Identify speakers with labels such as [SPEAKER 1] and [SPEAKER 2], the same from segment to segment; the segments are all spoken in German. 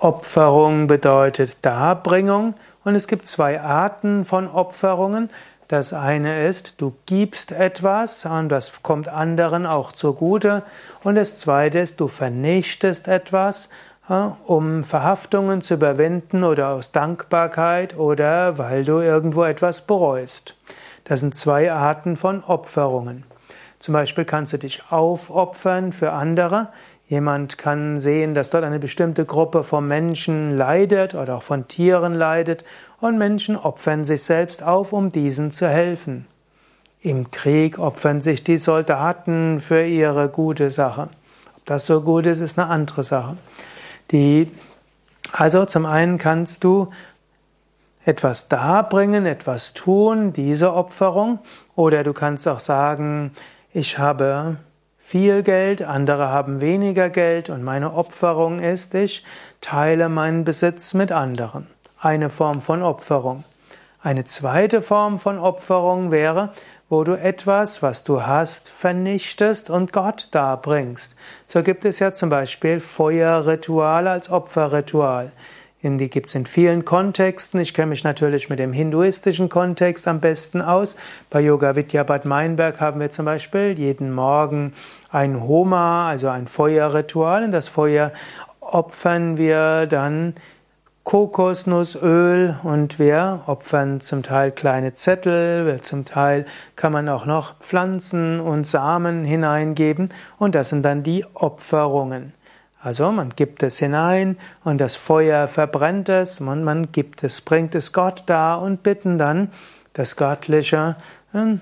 [SPEAKER 1] Opferung bedeutet Darbringung und es gibt zwei Arten von Opferungen. Das eine ist, du gibst etwas und das kommt anderen auch zugute. Und das zweite ist, du vernichtest etwas, um Verhaftungen zu überwinden oder aus Dankbarkeit oder weil du irgendwo etwas bereust. Das sind zwei Arten von Opferungen. Zum Beispiel kannst du dich aufopfern für andere. Jemand kann sehen, dass dort eine bestimmte Gruppe von Menschen leidet oder auch von Tieren leidet und Menschen opfern sich selbst auf, um diesen zu helfen. Im Krieg opfern sich die Soldaten für ihre gute Sache. Ob das so gut ist, ist eine andere Sache. Die, also zum einen kannst du etwas darbringen, etwas tun, diese Opferung, oder du kannst auch sagen, ich habe viel Geld, andere haben weniger Geld und meine Opferung ist, ich teile meinen Besitz mit anderen. Eine Form von Opferung. Eine zweite Form von Opferung wäre, wo du etwas, was du hast, vernichtest und Gott darbringst. So gibt es ja zum Beispiel Feuerritual als Opferritual. Die gibt es in vielen Kontexten. Ich kenne mich natürlich mit dem hinduistischen Kontext am besten aus. Bei Yoga Vidya Bad Meinberg haben wir zum Beispiel jeden Morgen ein Homa, also ein Feuerritual. In das Feuer opfern wir dann Kokosnussöl und wir opfern zum Teil kleine Zettel, zum Teil kann man auch noch Pflanzen und Samen hineingeben und das sind dann die Opferungen. Also man gibt es hinein und das Feuer verbrennt es und man gibt es, bringt es Gott dar und bitten dann das Göttliche hm,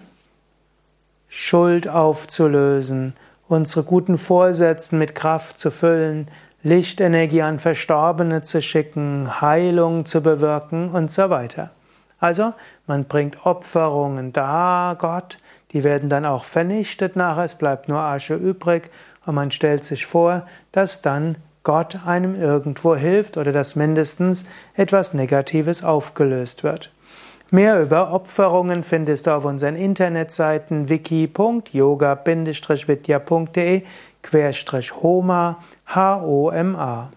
[SPEAKER 1] Schuld aufzulösen, unsere guten Vorsätze mit Kraft zu füllen, Lichtenergie an Verstorbene zu schicken, Heilung zu bewirken und so weiter. Also man bringt Opferungen dar, Gott, die werden dann auch vernichtet nachher, es bleibt nur Asche übrig und man stellt sich vor, dass dann Gott einem irgendwo hilft oder dass mindestens etwas Negatives aufgelöst wird. Mehr über Opferungen findest du auf unseren Internetseiten wiki.yoga-vidya.de Homa H-O-M-A